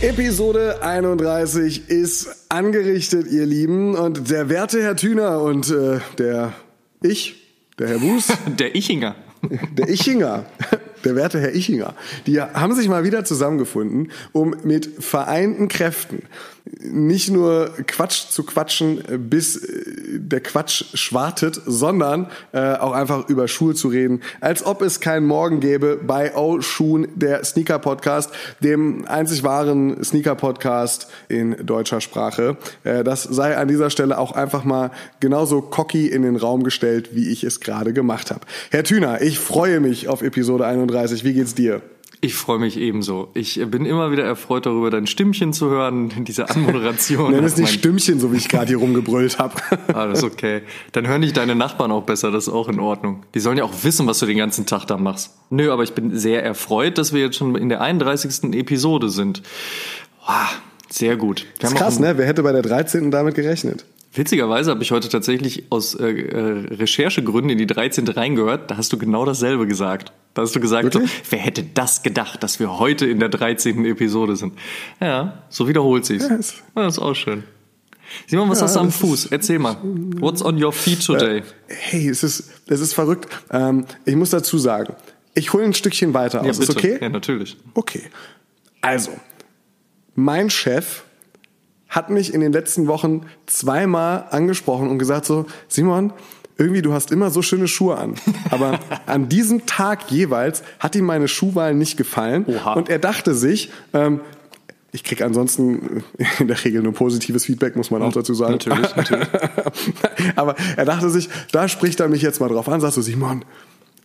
Episode 31 ist angerichtet, ihr Lieben. Und der werte Herr Thüner und äh, der ich, der Herr Buß. der Ichinger. Der Ichinger der werte Herr Ichinger, die haben sich mal wieder zusammengefunden, um mit vereinten Kräften nicht nur Quatsch zu quatschen, bis äh, der Quatsch schwartet, sondern äh, auch einfach über Schuhe zu reden, als ob es keinen Morgen gäbe bei Oh Schuhen, der Sneaker Podcast, dem einzig wahren Sneaker Podcast in deutscher Sprache. Äh, das sei an dieser Stelle auch einfach mal genauso cocky in den Raum gestellt, wie ich es gerade gemacht habe. Herr Thüner, ich freue mich auf Episode 31. Wie geht's dir? Ich freue mich ebenso. Ich bin immer wieder erfreut darüber, dein Stimmchen zu hören, diese Anmoderation. Nenn es nicht Stimmchen, so wie ich gerade hier rumgebrüllt habe. Alles okay. Dann hören dich deine Nachbarn auch besser, das ist auch in Ordnung. Die sollen ja auch wissen, was du den ganzen Tag da machst. Nö, aber ich bin sehr erfreut, dass wir jetzt schon in der 31. Episode sind. Wow, sehr gut. Das ist krass, ne? Wer hätte bei der 13. damit gerechnet? Witzigerweise habe ich heute tatsächlich aus äh, äh Recherchegründen in die 13. reingehört. Da hast du genau dasselbe gesagt. Da hast du gesagt, so, wer hätte das gedacht, dass wir heute in der 13. Episode sind? Ja, so wiederholt sich's. Yes. Das ist auch schön. Simon, was ja, hast du am Fuß? Erzähl mal. What's on your feet today? Hey, es ist, es ist verrückt. Ähm, ich muss dazu sagen, ich hole ein Stückchen weiter aus. Ja, ist okay? Ja, natürlich. Okay. Also, mein Chef hat mich in den letzten Wochen zweimal angesprochen und gesagt so, Simon, irgendwie, du hast immer so schöne Schuhe an. Aber an diesem Tag jeweils hat ihm meine Schuhwahl nicht gefallen. Oha. Und er dachte sich, ähm, ich krieg ansonsten in der Regel nur positives Feedback, muss man auch dazu sagen. Natürlich, natürlich. Aber er dachte sich, da spricht er mich jetzt mal drauf an, sagst du, Simon,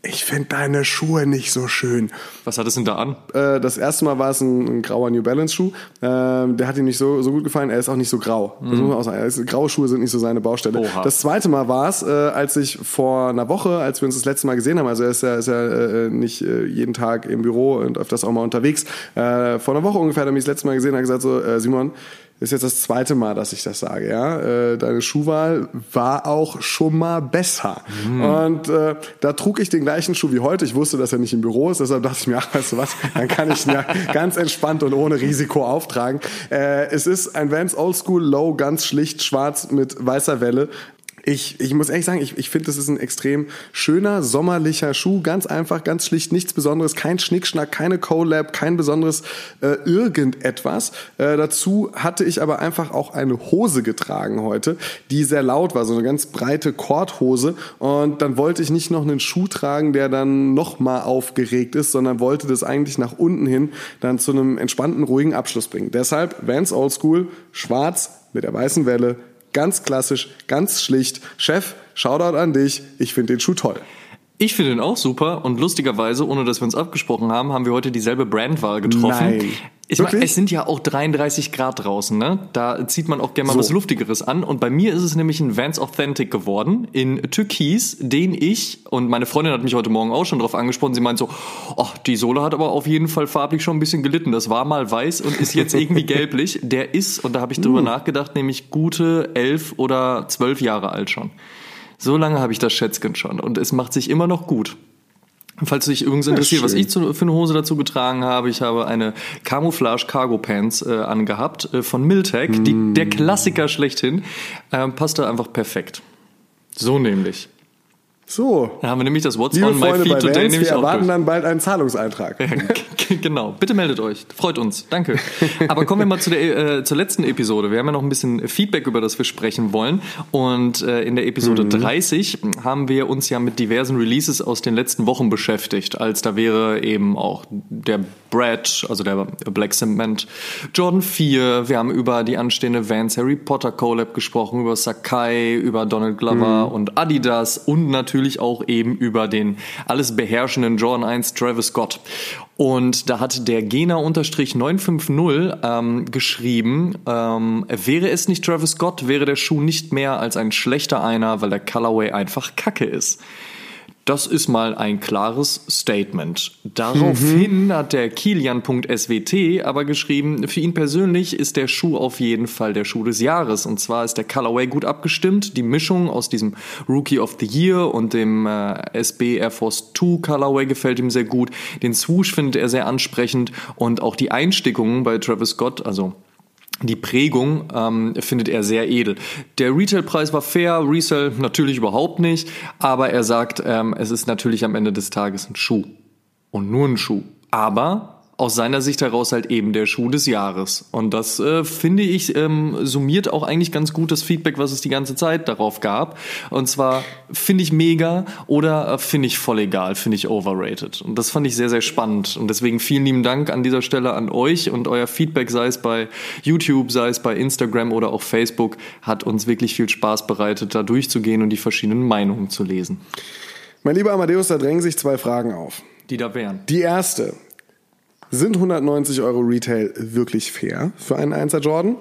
ich finde deine Schuhe nicht so schön. Was hat es denn da an? Äh, das erste Mal war es ein, ein grauer New Balance Schuh. Äh, der hat ihm nicht so, so gut gefallen. Er ist auch nicht so grau. Mhm. Das muss man auch sagen. Ist, graue Schuhe sind nicht so seine Baustelle. Oha. Das zweite Mal war es, äh, als ich vor einer Woche, als wir uns das letzte Mal gesehen haben, also er ist ja, ist ja äh, nicht äh, jeden Tag im Büro und öfters auch mal unterwegs. Äh, vor einer Woche ungefähr hat er mich das letzte Mal gesehen und hat gesagt so, Simon, ist jetzt das zweite Mal, dass ich das sage, ja. Äh, deine Schuhwahl war auch schon mal besser. Mhm. Und äh, da trug ich den gleichen Schuh wie heute. Ich wusste, dass er nicht im Büro ist, deshalb dachte ich mir, ach, weißt du was, dann kann ich ihn ja ganz entspannt und ohne Risiko auftragen. Äh, es ist ein Vans Oldschool Low, ganz schlicht schwarz mit weißer Welle. Ich, ich muss ehrlich sagen, ich, ich finde, das ist ein extrem schöner, sommerlicher Schuh. Ganz einfach, ganz schlicht, nichts Besonderes. Kein Schnickschnack, keine Collab, kein besonderes äh, irgendetwas. Äh, dazu hatte ich aber einfach auch eine Hose getragen heute, die sehr laut war. So eine ganz breite Korthose. Und dann wollte ich nicht noch einen Schuh tragen, der dann noch mal aufgeregt ist, sondern wollte das eigentlich nach unten hin dann zu einem entspannten, ruhigen Abschluss bringen. Deshalb Vans Oldschool, schwarz mit der weißen Welle, Ganz klassisch, ganz schlicht. Chef, Shoutout an dich. Ich finde den Schuh toll. Ich finde ihn auch super und lustigerweise, ohne dass wir uns abgesprochen haben, haben wir heute dieselbe Brandwahl getroffen. Nein. Ich meine, es sind ja auch 33 Grad draußen, ne? Da zieht man auch gerne mal so. was Luftigeres an. Und bei mir ist es nämlich ein Vans Authentic geworden in Türkis, den ich, und meine Freundin hat mich heute Morgen auch schon drauf angesprochen, sie meint so, oh, die Sohle hat aber auf jeden Fall farblich schon ein bisschen gelitten. Das war mal weiß und ist jetzt irgendwie gelblich. Der ist, und da habe ich drüber mm. nachgedacht, nämlich gute elf oder zwölf Jahre alt schon. So lange habe ich das Schätzchen schon und es macht sich immer noch gut. Falls dich übrigens interessiert, was ich zu, für eine Hose dazu getragen habe, ich habe eine Camouflage Cargo Pants äh, angehabt äh, von Miltech, mm. die, der Klassiker schlechthin, äh, passte einfach perfekt. So nämlich. So. Da haben wir nämlich das What's Liebe on Freunde my feed today Vans, nämlich wir erwarten dann bald einen Zahlungseintrag. genau. Bitte meldet euch. Freut uns. Danke. Aber kommen wir mal zu der, äh, zur letzten Episode. Wir haben ja noch ein bisschen Feedback, über das wir sprechen wollen. Und äh, in der Episode mhm. 30 haben wir uns ja mit diversen Releases aus den letzten Wochen beschäftigt. Als da wäre eben auch der Brad, also der Black Cement, Jordan 4. Wir haben über die anstehende Vans Harry Potter Collab gesprochen, über Sakai, über Donald Glover mhm. und Adidas und natürlich natürlich auch eben über den alles beherrschenden Jordan 1 Travis Scott. Und da hat der Gena-950 ähm, geschrieben, ähm, wäre es nicht Travis Scott, wäre der Schuh nicht mehr als ein schlechter einer, weil der Colorway einfach kacke ist. Das ist mal ein klares Statement. Daraufhin mhm. hat der Kilian.swt aber geschrieben, für ihn persönlich ist der Schuh auf jeden Fall der Schuh des Jahres. Und zwar ist der Colorway gut abgestimmt. Die Mischung aus diesem Rookie of the Year und dem äh, SB Air Force 2 Colorway gefällt ihm sehr gut. Den Swoosh findet er sehr ansprechend und auch die Einstickungen bei Travis Scott, also die Prägung ähm, findet er sehr edel. Der Retailpreis war fair, Resell natürlich überhaupt nicht, aber er sagt, ähm, es ist natürlich am Ende des Tages ein Schuh und nur ein Schuh. Aber aus seiner Sicht heraus halt eben der Schuh des Jahres. Und das äh, finde ich ähm, summiert auch eigentlich ganz gut das Feedback, was es die ganze Zeit darauf gab. Und zwar finde ich mega oder äh, finde ich voll egal, finde ich overrated. Und das fand ich sehr, sehr spannend. Und deswegen vielen lieben Dank an dieser Stelle an euch und euer Feedback, sei es bei YouTube, sei es bei Instagram oder auch Facebook, hat uns wirklich viel Spaß bereitet, da durchzugehen und die verschiedenen Meinungen zu lesen. Mein lieber Amadeus, da drängen sich zwei Fragen auf. Die da wären. Die erste. Sind 190 Euro Retail wirklich fair für einen 1er Jordan?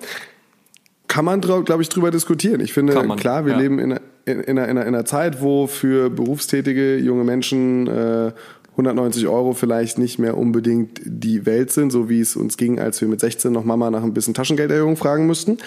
Kann man, glaube ich, drüber diskutieren. Ich finde, klar, wir ja. leben in, in, in, einer, in, einer, Zeit, wo für berufstätige junge Menschen äh, 190 Euro vielleicht nicht mehr unbedingt die Welt sind, so wie es uns ging, als wir mit 16 noch Mama nach ein bisschen Taschengelderhöhung fragen müssten.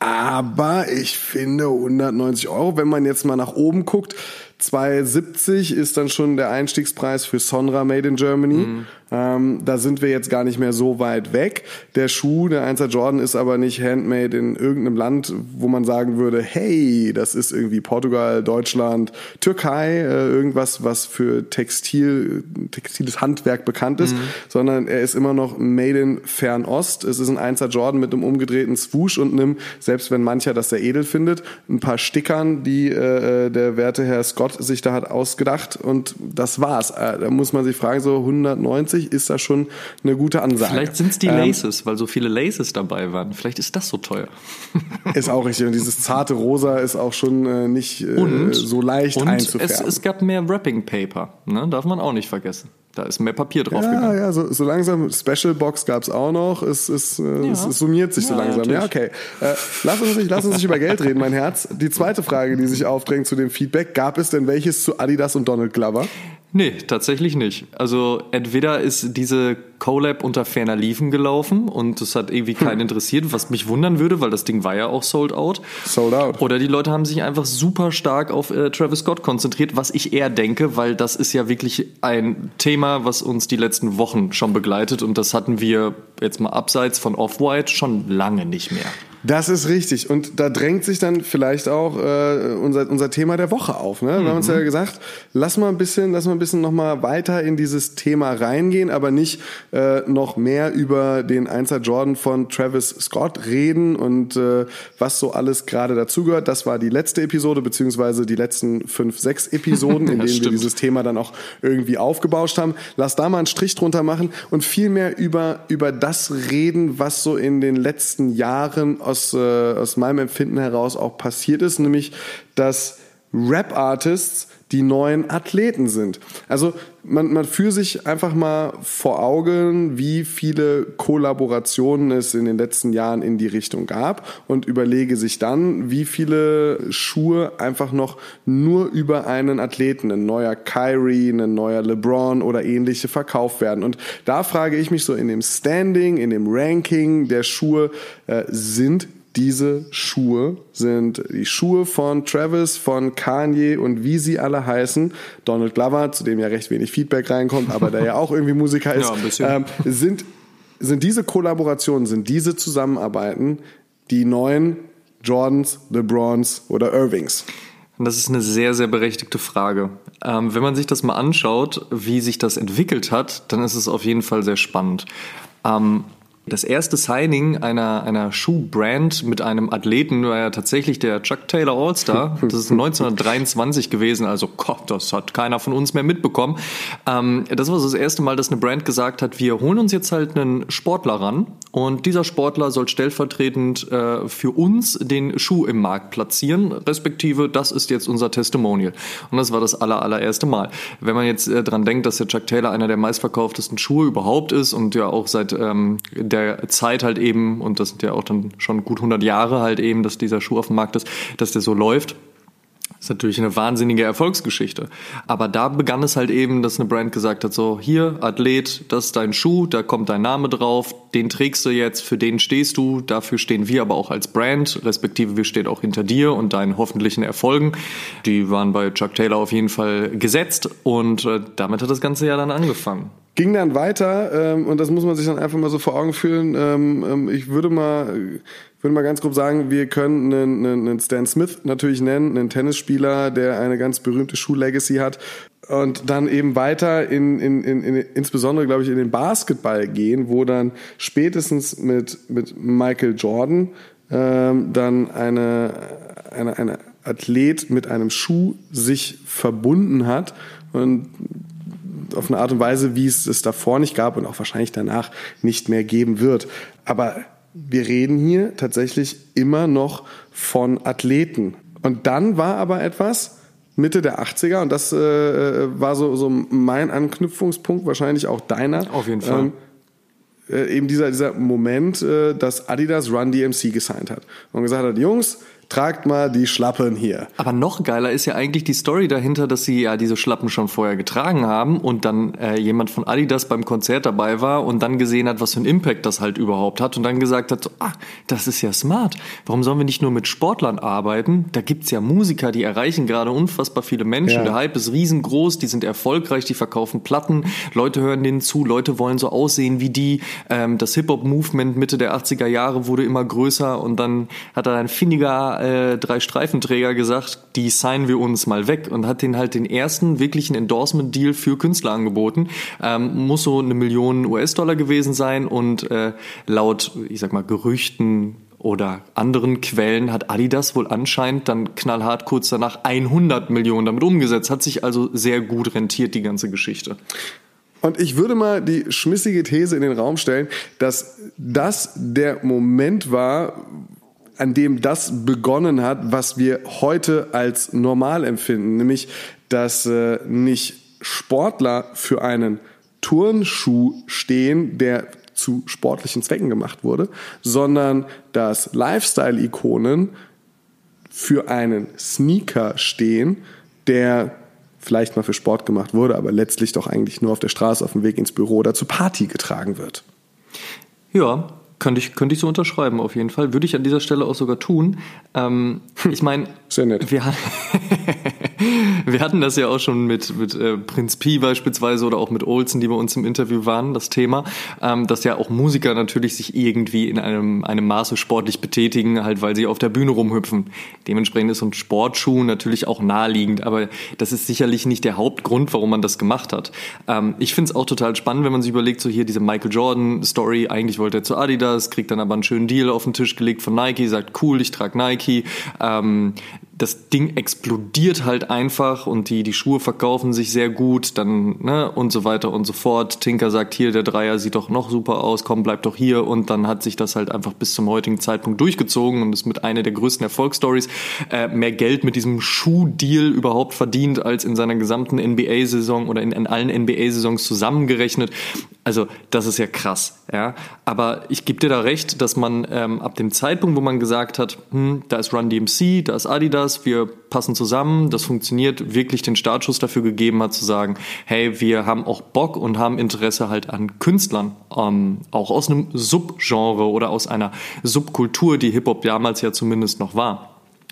Aber ich finde 190 Euro, wenn man jetzt mal nach oben guckt, 270 ist dann schon der Einstiegspreis für Sonra Made in Germany. Mhm. Ähm, da sind wir jetzt gar nicht mehr so weit weg. Der Schuh, der 1er Jordan, ist aber nicht handmade in irgendeinem Land, wo man sagen würde, hey, das ist irgendwie Portugal, Deutschland, Türkei, äh, irgendwas, was für Textil, textiles Handwerk bekannt ist, mhm. sondern er ist immer noch made in Fernost. Es ist ein 1er Jordan mit einem umgedrehten Swoosh und einem, selbst wenn mancher das sehr edel findet, ein paar Stickern, die äh, der werte Herr Scott sich da hat ausgedacht und das war's. Äh, da muss man sich fragen, so 190 1,50 ist da schon eine gute Ansage. Vielleicht sind es die ähm, Laces, ähm, weil so viele Laces dabei waren. Vielleicht ist das so teuer. Ist auch richtig. Und dieses zarte Rosa ist auch schon äh, nicht äh, und, so leicht und einzufärben. Es, es gab mehr Wrapping Paper, ne? darf man auch nicht vergessen. Da ist mehr Papier drauf ja, gegangen. Ja, so, so langsam. Special Box gab es auch noch. Es, es, äh, ja. es, es, summiert sich ja, so langsam. Ja, okay. Äh, lass, uns nicht, lass uns nicht über Geld reden, mein Herz. Die zweite Frage, die sich aufdrängt zu dem Feedback. Gab es denn welches zu Adidas und Donald Glover? Nee, tatsächlich nicht. Also entweder ist diese Collab unter ferner Liefen gelaufen und es hat irgendwie keinen hm. interessiert, was mich wundern würde, weil das Ding war ja auch sold out. Sold out. Oder die Leute haben sich einfach super stark auf äh, Travis Scott konzentriert, was ich eher denke, weil das ist ja wirklich ein Thema, was uns die letzten Wochen schon begleitet und das hatten wir jetzt mal abseits von Off-White schon lange nicht mehr. Das ist richtig. Und da drängt sich dann vielleicht auch äh, unser, unser Thema der Woche auf. Ne? Mhm. Wir haben uns ja gesagt, lass mal ein bisschen, lass mal ein bisschen noch mal weiter in dieses Thema reingehen, aber nicht äh, noch mehr über den Einser Jordan von Travis Scott reden und äh, was so alles gerade dazugehört. Das war die letzte Episode, beziehungsweise die letzten fünf, sechs Episoden, in denen stimmt. wir dieses Thema dann auch irgendwie aufgebauscht haben. Lass da mal einen Strich drunter machen und viel mehr über, über das reden, was so in den letzten Jahren aus, äh, aus meinem Empfinden heraus auch passiert ist, nämlich dass Rap-Artists die neuen Athleten sind. Also man, man führt sich einfach mal vor Augen, wie viele Kollaborationen es in den letzten Jahren in die Richtung gab und überlege sich dann, wie viele Schuhe einfach noch nur über einen Athleten, ein neuer Kyrie, ein neuer LeBron oder ähnliche verkauft werden. Und da frage ich mich so in dem Standing, in dem Ranking der Schuhe, äh, sind diese Schuhe sind die Schuhe von Travis, von Kanye und wie sie alle heißen. Donald Glover, zu dem ja recht wenig Feedback reinkommt, aber der ja auch irgendwie Musiker ist, ja, ähm, sind, sind diese Kollaborationen, sind diese Zusammenarbeiten die neuen Jordans, LeBrons oder Irvings? Das ist eine sehr, sehr berechtigte Frage. Ähm, wenn man sich das mal anschaut, wie sich das entwickelt hat, dann ist es auf jeden Fall sehr spannend. Ähm, Das erste Signing einer, einer Schuhbrand mit einem Athleten war ja tatsächlich der Chuck Taylor All-Star. Das ist 1923 gewesen, also Gott, das hat keiner von uns mehr mitbekommen. Ähm, das war so das erste Mal, dass eine Brand gesagt hat, wir holen uns jetzt halt einen Sportler ran und dieser Sportler soll stellvertretend äh, für uns den Schuh im Markt platzieren, respektive das ist jetzt unser Testimonial. Und das war das aller, allererste Mal. Wenn man jetzt äh, dran denkt, dass der Chuck Taylor einer der meistverkauftesten Schuhe überhaupt ist und ja auch seit ähm, der Zeit halt eben, und das sind ja auch dann schon gut 100 Jahre halt eben, dass dieser Schuh auf dem Markt ist, dass der so läuft. Das ist natürlich eine wahnsinnige Erfolgsgeschichte. Aber da begann es halt eben, dass eine Brand gesagt hat, so hier, Athlet, das ist dein Schuh, da kommt dein Name drauf, den trägst du jetzt, für den stehst du, dafür stehen wir aber auch als Brand, respektive wir stehen auch hinter dir und deinen hoffentlichen Erfolgen. Die waren bei Chuck Taylor auf jeden Fall gesetzt und äh, damit hat das ganze ja dann angefangen ging dann weiter ähm, und das muss man sich dann einfach mal so vor Augen führen. Ähm, ähm, ich würde mal, würde mal ganz grob sagen, wir können einen, einen Stan Smith natürlich nennen, einen Tennisspieler, der eine ganz berühmte Schuhlegacy hat. Und dann eben weiter in, in, in, in insbesondere, glaube ich, in den Basketball gehen, wo dann spätestens mit, mit Michael Jordan ähm, dann eine, eine, eine Athlet mit einem Schuh sich verbunden hat und auf eine Art und Weise, wie es es davor nicht gab und auch wahrscheinlich danach nicht mehr geben wird. Aber wir reden hier tatsächlich immer noch von Athleten. Und dann war aber etwas, Mitte der 80er und das äh, war so, so mein Anknüpfungspunkt, wahrscheinlich auch deiner. Auf jeden Fall. Ähm, äh, eben dieser, dieser Moment, äh, dass Adidas Run DMC gesigned hat und gesagt hat, Jungs, tragt mal die Schlappen hier. Aber noch geiler ist ja eigentlich die Story dahinter, dass sie ja diese Schlappen schon vorher getragen haben und dann äh, jemand von Adidas beim Konzert dabei war und dann gesehen hat, was für einen Impact das halt überhaupt hat und dann gesagt hat, so, ah, das ist ja smart. Warum sollen wir nicht nur mit Sportlern arbeiten? Da gibt's ja Musiker, die erreichen gerade unfassbar viele Menschen. Ja. Der Hype ist riesengroß, die sind erfolgreich, die verkaufen Platten, Leute hören denen zu, Leute wollen so aussehen wie die. Ähm, das Hip-Hop-Movement Mitte der 80er Jahre wurde immer größer und dann hat er ein finniger äh, drei Streifenträger gesagt, die signen wir uns mal weg und hat den halt den ersten wirklichen Endorsement-Deal für Künstler angeboten. Ähm, muss so eine Million US-Dollar gewesen sein und äh, laut, ich sag mal, Gerüchten oder anderen Quellen hat Adidas wohl anscheinend dann knallhart kurz danach 100 Millionen damit umgesetzt. Hat sich also sehr gut rentiert, die ganze Geschichte. Und ich würde mal die schmissige These in den Raum stellen, dass das der Moment war, an dem das begonnen hat, was wir heute als normal empfinden, nämlich dass äh, nicht Sportler für einen Turnschuh stehen, der zu sportlichen Zwecken gemacht wurde, sondern dass Lifestyle-Ikonen für einen Sneaker stehen, der vielleicht mal für Sport gemacht wurde, aber letztlich doch eigentlich nur auf der Straße auf dem Weg ins Büro oder zur Party getragen wird. Ja, könnte ich, könnte ich so unterschreiben, auf jeden Fall. Würde ich an dieser Stelle auch sogar tun. Ähm, ich meine. Wir, wir hatten das ja auch schon mit, mit äh, Prinz Pi beispielsweise oder auch mit Olsen, die bei uns im Interview waren, das Thema, ähm, dass ja auch Musiker natürlich sich irgendwie in einem, einem Maße sportlich betätigen, halt weil sie auf der Bühne rumhüpfen. Dementsprechend ist so ein Sportschuh natürlich auch naheliegend, aber das ist sicherlich nicht der Hauptgrund, warum man das gemacht hat. Ähm, ich finde es auch total spannend, wenn man sich überlegt, so hier diese Michael Jordan-Story, eigentlich wollte er zu Adidas, das, kriegt dann aber einen schönen Deal auf den Tisch gelegt von Nike, sagt cool, ich trage Nike. Ähm, das Ding explodiert halt einfach und die, die Schuhe verkaufen sich sehr gut, dann, ne, und so weiter und so fort. Tinker sagt hier, der Dreier sieht doch noch super aus, komm, bleib doch hier. Und dann hat sich das halt einfach bis zum heutigen Zeitpunkt durchgezogen und ist mit einer der größten Erfolgsstories äh, mehr Geld mit diesem Schuhdeal überhaupt verdient als in seiner gesamten NBA-Saison oder in, in allen NBA-Saisons zusammengerechnet. Also, das ist ja krass, ja. Aber ich gebe dir da recht, dass man ähm, ab dem Zeitpunkt, wo man gesagt hat, hm, da ist Run DMC, da ist Adidas, das, wir passen zusammen, das funktioniert, wirklich den Startschuss dafür gegeben hat, zu sagen, hey, wir haben auch Bock und haben Interesse halt an Künstlern, ähm, auch aus einem Subgenre oder aus einer Subkultur, die Hip-Hop damals ja zumindest noch war.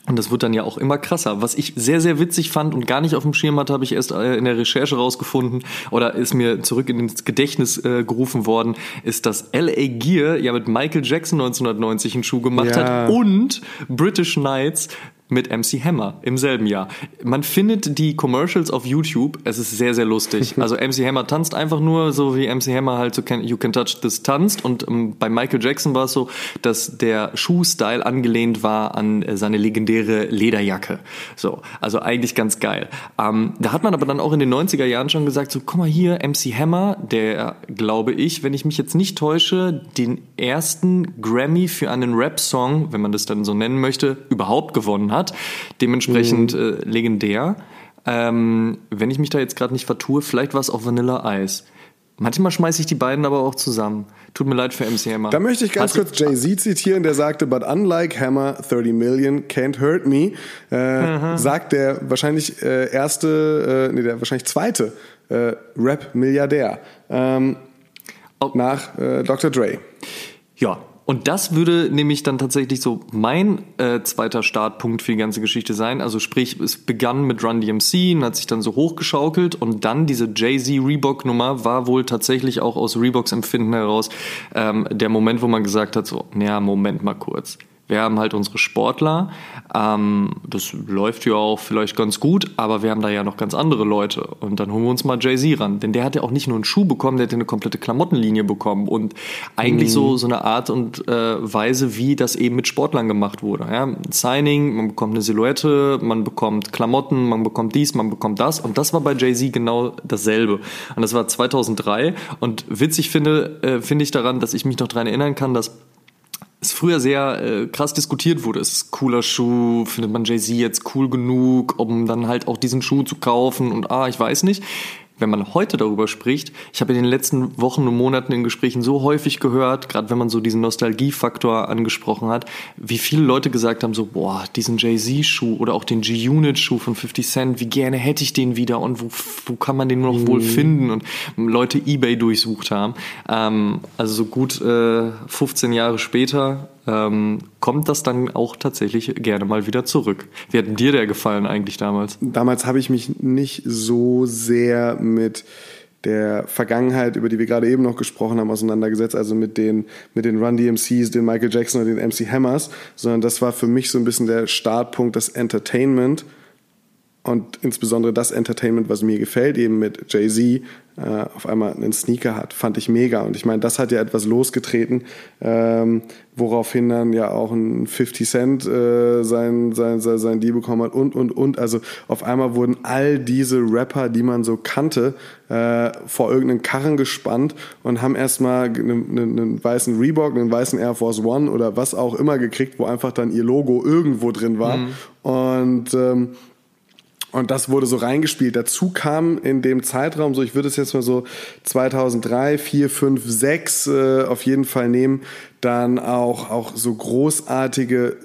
Und das wird dann ja auch immer krasser. Was ich sehr, sehr witzig fand und gar nicht auf dem Schirm hatte, habe ich erst äh, in der Recherche rausgefunden oder ist mir zurück in ins Gedächtnis äh, gerufen worden, ist, dass L.A. Gear ja mit Michael Jackson 1990 einen Schuh gemacht ja. hat und British Knights mit MC Hammer im selben Jahr. Man findet die Commercials auf YouTube. Es ist sehr, sehr lustig. Also MC Hammer tanzt einfach nur so wie MC Hammer halt so can, You Can Touch This tanzt. Und ähm, bei Michael Jackson war es so, dass der Schuhstyle angelehnt war an äh, seine legendäre Lederjacke. So, also eigentlich ganz geil. Ähm, da hat man aber dann auch in den 90er Jahren schon gesagt, so guck mal hier, MC Hammer, der glaube ich, wenn ich mich jetzt nicht täusche, den ersten Grammy für einen Rap-Song, wenn man das dann so nennen möchte, überhaupt gewonnen hat. Dementsprechend mhm. äh, legendär. Ähm, wenn ich mich da jetzt gerade nicht vertue, vielleicht war es auch Vanilla Ice. Manchmal schmeiße ich die beiden aber auch zusammen. Tut mir leid für MC Hammer. Da möchte ich ganz Hat kurz Jay-Z zitieren, der sagte, but unlike Hammer, 30 Million can't hurt me, äh, sagt der wahrscheinlich äh, erste, äh, nee, der wahrscheinlich zweite äh, Rap-Milliardär ähm, oh. nach äh, Dr. Dre. Ja, und das würde nämlich dann tatsächlich so mein äh, zweiter Startpunkt für die ganze Geschichte sein. Also sprich, es begann mit Run DMC und hat sich dann so hochgeschaukelt und dann diese Jay-Z Reebok Nummer war wohl tatsächlich auch aus Reeboks Empfinden heraus ähm, der Moment, wo man gesagt hat, so, naja, Moment mal kurz. Wir haben halt unsere Sportler. Ähm, das läuft ja auch vielleicht ganz gut, aber wir haben da ja noch ganz andere Leute. Und dann holen wir uns mal Jay-Z ran. Denn der hat ja auch nicht nur einen Schuh bekommen, der hat ja eine komplette Klamottenlinie bekommen. Und eigentlich mhm. so, so eine Art und äh, Weise, wie das eben mit Sportlern gemacht wurde. Ja? Signing, man bekommt eine Silhouette, man bekommt Klamotten, man bekommt dies, man bekommt das. Und das war bei Jay-Z genau dasselbe. Und das war 2003. Und witzig finde, äh, finde ich daran, dass ich mich noch daran erinnern kann, dass es früher sehr äh, krass diskutiert wurde. Ist cooler Schuh? Findet man Jay-Z jetzt cool genug, um dann halt auch diesen Schuh zu kaufen? Und ah, ich weiß nicht wenn man heute darüber spricht, ich habe in den letzten Wochen und Monaten in Gesprächen so häufig gehört, gerade wenn man so diesen Nostalgiefaktor angesprochen hat, wie viele Leute gesagt haben, so, boah, diesen Jay-Z-Schuh oder auch den G-Unit-Schuh von 50 Cent, wie gerne hätte ich den wieder und wo, wo kann man den noch mhm. wohl finden und Leute Ebay durchsucht haben. Ähm, also so gut äh, 15 Jahre später ähm, kommt das dann auch tatsächlich gerne mal wieder zurück. Wie hat dir der gefallen eigentlich damals? Damals habe ich mich nicht so sehr mit der Vergangenheit, über die wir gerade eben noch gesprochen haben, auseinandergesetzt, also mit den, mit den Run DMCs, den Michael Jackson und den MC Hammers, sondern das war für mich so ein bisschen der Startpunkt, das Entertainment und insbesondere das Entertainment, was mir gefällt, eben mit Jay-Z, äh, auf einmal einen Sneaker hat, fand ich mega. Und ich meine, das hat ja etwas losgetreten, ähm, woraufhin dann ja auch ein 50 Cent äh, sein, sein, sein, sein Deal bekommen hat und, und, und. Also auf einmal wurden all diese Rapper, die man so kannte, äh, vor irgendeinen Karren gespannt und haben erstmal einen, einen weißen Reebok, einen weißen Air Force One oder was auch immer gekriegt, wo einfach dann ihr Logo irgendwo drin war. Mhm. Und ähm, und das wurde so reingespielt. Dazu kam in dem Zeitraum, so ich würde es jetzt mal so 2003, 4, 5, 6 äh, auf jeden Fall nehmen, dann auch, auch so großartige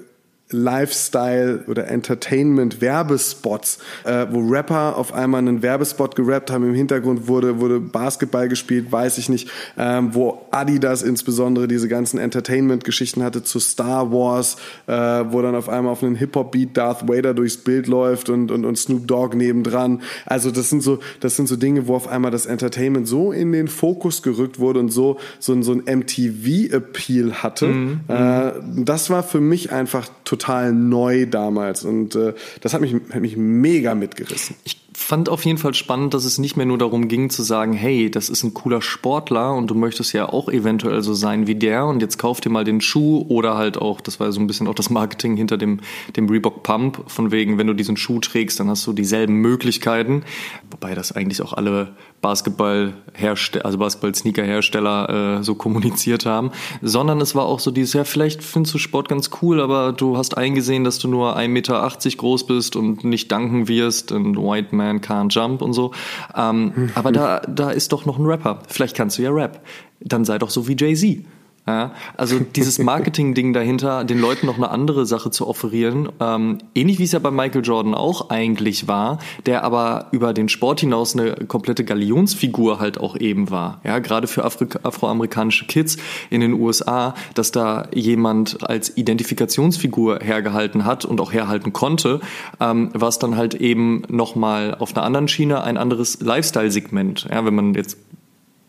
Lifestyle oder Entertainment Werbespots, äh, wo Rapper auf einmal einen Werbespot gerappt haben, im Hintergrund wurde, wurde Basketball gespielt, weiß ich nicht, ähm, wo Adidas insbesondere diese ganzen Entertainment-Geschichten hatte zu Star Wars, äh, wo dann auf einmal auf einen Hip-Hop-Beat Darth Vader durchs Bild läuft und, und, und Snoop Dogg nebendran. Also das sind so, das sind so Dinge, wo auf einmal das Entertainment so in den Fokus gerückt wurde und so, so, so ein MTV-Appeal hatte. Mhm. Äh, das war für mich einfach total total neu damals und äh, das hat mich, hat mich mega mitgerissen. Ich fand auf jeden Fall spannend, dass es nicht mehr nur darum ging zu sagen, hey, das ist ein cooler Sportler und du möchtest ja auch eventuell so sein wie der und jetzt kauf dir mal den Schuh oder halt auch, das war so ein bisschen auch das Marketing hinter dem, dem Reebok Pump, von wegen, wenn du diesen Schuh trägst, dann hast du dieselben Möglichkeiten, wobei das eigentlich auch alle Basketball-Hersteller, also Basketball-Sneaker-Hersteller äh, so kommuniziert haben, sondern es war auch so dieses, ja, vielleicht findest du Sport ganz cool, aber du hast eingesehen, dass du nur 1,80 Meter groß bist und nicht danken wirst und White Man can't jump und so. Ähm, mhm. Aber da, da ist doch noch ein Rapper. Vielleicht kannst du ja Rap. Dann sei doch so wie Jay-Z. Ja, also dieses Marketing-Ding dahinter, den Leuten noch eine andere Sache zu offerieren, ähm, ähnlich wie es ja bei Michael Jordan auch eigentlich war, der aber über den Sport hinaus eine komplette Galionsfigur halt auch eben war. Ja, gerade für Afrika afroamerikanische Kids in den USA, dass da jemand als Identifikationsfigur hergehalten hat und auch herhalten konnte, ähm, was dann halt eben nochmal auf einer anderen Schiene ein anderes Lifestyle-Segment. Ja, wenn man jetzt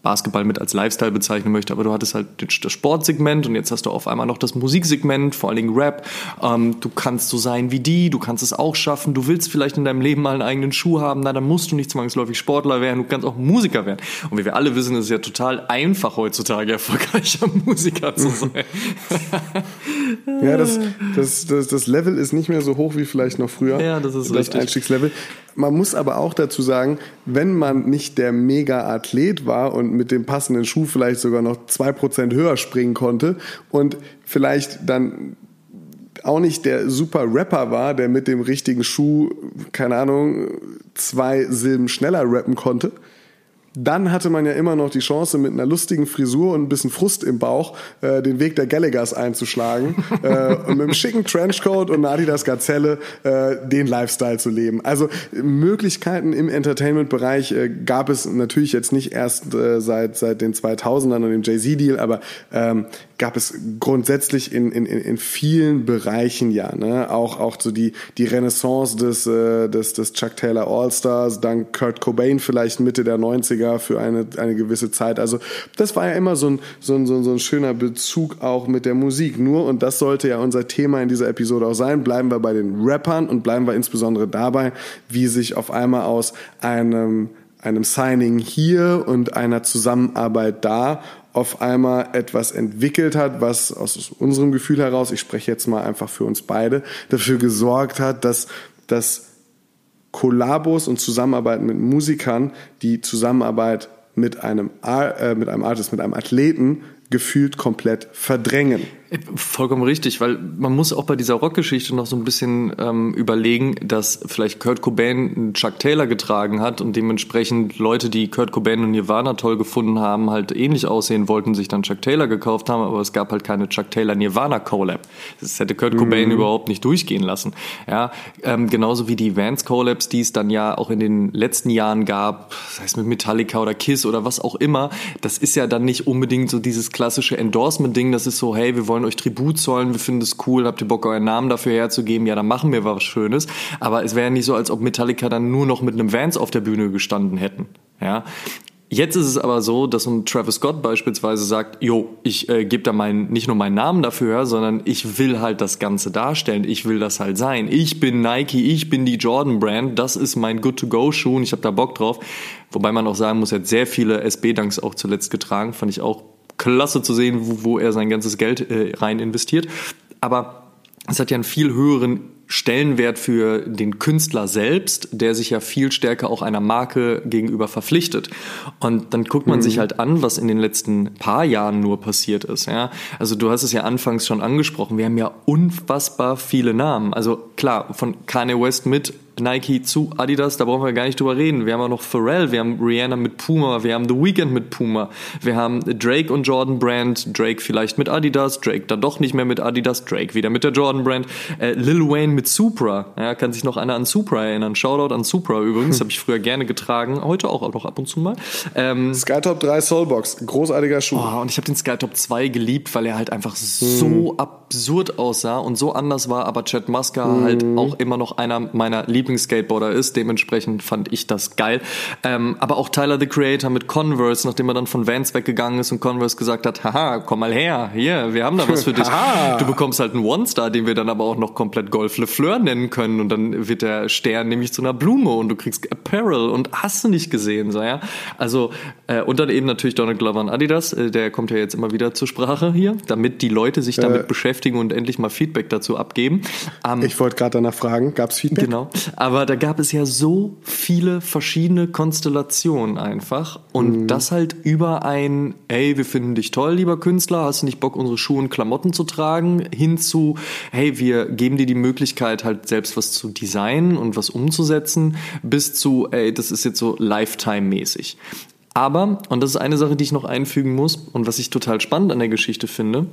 Basketball mit als Lifestyle bezeichnen möchte, aber du hattest halt das Sportsegment und jetzt hast du auf einmal noch das Musiksegment, vor allen Dingen Rap. Ähm, du kannst so sein wie die, du kannst es auch schaffen, du willst vielleicht in deinem Leben mal einen eigenen Schuh haben, na, dann musst du nicht zwangsläufig Sportler werden, du kannst auch Musiker werden. Und wie wir alle wissen, ist es ja total einfach heutzutage erfolgreicher Musiker zu sein. ja, das, das, das, das Level ist nicht mehr so hoch wie vielleicht noch früher. Ja, das ist das richtig. Einstiegslevel. Man muss aber auch dazu sagen, wenn man nicht der Mega-Athlet war und mit dem passenden Schuh vielleicht sogar noch zwei Prozent höher springen konnte und vielleicht dann auch nicht der super Rapper war, der mit dem richtigen Schuh, keine Ahnung, zwei Silben schneller rappen konnte, dann hatte man ja immer noch die Chance, mit einer lustigen Frisur und ein bisschen Frust im Bauch äh, den Weg der Gallaghers einzuschlagen äh, und mit einem schicken Trenchcoat und einer Adidas Gazelle äh, den Lifestyle zu leben. Also Möglichkeiten im Entertainment-Bereich äh, gab es natürlich jetzt nicht erst äh, seit, seit den 2000ern und dem Jay-Z-Deal, aber ähm, gab es grundsätzlich in, in, in vielen Bereichen ja, ne? auch, auch so die, die Renaissance des, äh, des, des Chuck Taylor All-Stars, dann Kurt Cobain vielleicht Mitte der 90er für eine, eine gewisse Zeit. Also das war ja immer so ein, so, ein, so, ein, so ein schöner Bezug auch mit der Musik. Nur, und das sollte ja unser Thema in dieser Episode auch sein, bleiben wir bei den Rappern und bleiben wir insbesondere dabei, wie sich auf einmal aus einem einem Signing hier und einer Zusammenarbeit da auf einmal etwas entwickelt hat, was aus unserem Gefühl heraus, ich spreche jetzt mal einfach für uns beide, dafür gesorgt hat, dass, dass Kollabos und Zusammenarbeit mit Musikern die Zusammenarbeit mit einem, äh, mit einem Artist, mit einem Athleten gefühlt komplett verdrängen. Vollkommen richtig, weil man muss auch bei dieser Rockgeschichte noch so ein bisschen ähm, überlegen, dass vielleicht Kurt Cobain einen Chuck Taylor getragen hat und dementsprechend Leute, die Kurt Cobain und Nirvana toll gefunden haben, halt ähnlich aussehen wollten, sich dann Chuck Taylor gekauft haben, aber es gab halt keine Chuck Taylor Nirvana Collab. Das hätte Kurt mhm. Cobain überhaupt nicht durchgehen lassen. Ja, ähm, genauso wie die Vans Collabs, die es dann ja auch in den letzten Jahren gab, sei es mit Metallica oder Kiss oder was auch immer. Das ist ja dann nicht unbedingt so dieses klassische Endorsement-Ding. Das ist so, hey, wir wollen wollen euch Tribut zollen, wir finden es cool, habt ihr Bock, euren Namen dafür herzugeben, ja, dann machen wir was Schönes. Aber es wäre nicht so, als ob Metallica dann nur noch mit einem Vans auf der Bühne gestanden hätten. Ja, Jetzt ist es aber so, dass ein Travis Scott beispielsweise sagt, jo, ich äh, gebe da mein, nicht nur meinen Namen dafür, sondern ich will halt das Ganze darstellen, ich will das halt sein. Ich bin Nike, ich bin die Jordan Brand, das ist mein Good-to-Go-Schuh und ich habe da Bock drauf. Wobei man auch sagen muss, er hat sehr viele SB-Dunks auch zuletzt getragen, fand ich auch klasse zu sehen, wo, wo er sein ganzes Geld äh, rein investiert. Aber es hat ja einen viel höheren Stellenwert für den Künstler selbst, der sich ja viel stärker auch einer Marke gegenüber verpflichtet. Und dann guckt man mhm. sich halt an, was in den letzten paar Jahren nur passiert ist. Ja? Also du hast es ja anfangs schon angesprochen, wir haben ja unfassbar viele Namen. Also klar, von Kanye West mit Nike zu Adidas, da brauchen wir gar nicht drüber reden. Wir haben auch noch Pharrell, wir haben Rihanna mit Puma, wir haben The Weeknd mit Puma, wir haben Drake und Jordan Brand, Drake vielleicht mit Adidas, Drake dann doch nicht mehr mit Adidas, Drake wieder mit der Jordan Brand, äh, Lil Wayne mit Supra, ja, kann sich noch einer an Supra erinnern. Shoutout an Supra übrigens, habe ich früher gerne getragen, heute auch, auch noch ab und zu mal. Ähm, Skytop 3 Soulbox, großartiger Schuh. Oh, und ich habe den Skytop 2 geliebt, weil er halt einfach so hm. absurd aussah und so anders war, aber Chad Muska hm. halt auch immer noch einer meiner Lieblings Lieblingsskateboarder ist. Dementsprechend fand ich das geil. Ähm, aber auch Tyler the Creator mit Converse, nachdem er dann von Vans weggegangen ist und Converse gesagt hat, haha, komm mal her, hier, wir haben da was für dich. du bekommst halt einen One-Star, den wir dann aber auch noch komplett Golf Le Fleur nennen können und dann wird der Stern nämlich zu einer Blume und du kriegst Apparel und hast du nicht gesehen, so ja. Also äh, und dann eben natürlich Donald Glover und Adidas, äh, der kommt ja jetzt immer wieder zur Sprache hier, damit die Leute sich damit äh, beschäftigen und endlich mal Feedback dazu abgeben. Ähm, ich wollte gerade danach fragen, gab es Feedback? Genau. Aber da gab es ja so viele verschiedene Konstellationen einfach. Und mhm. das halt über ein, ey, wir finden dich toll, lieber Künstler, hast du nicht Bock, unsere Schuhe und Klamotten zu tragen, hin zu, hey, wir geben dir die Möglichkeit, halt selbst was zu designen und was umzusetzen, bis zu, ey, das ist jetzt so Lifetime-mäßig. Aber, und das ist eine Sache, die ich noch einfügen muss und was ich total spannend an der Geschichte finde,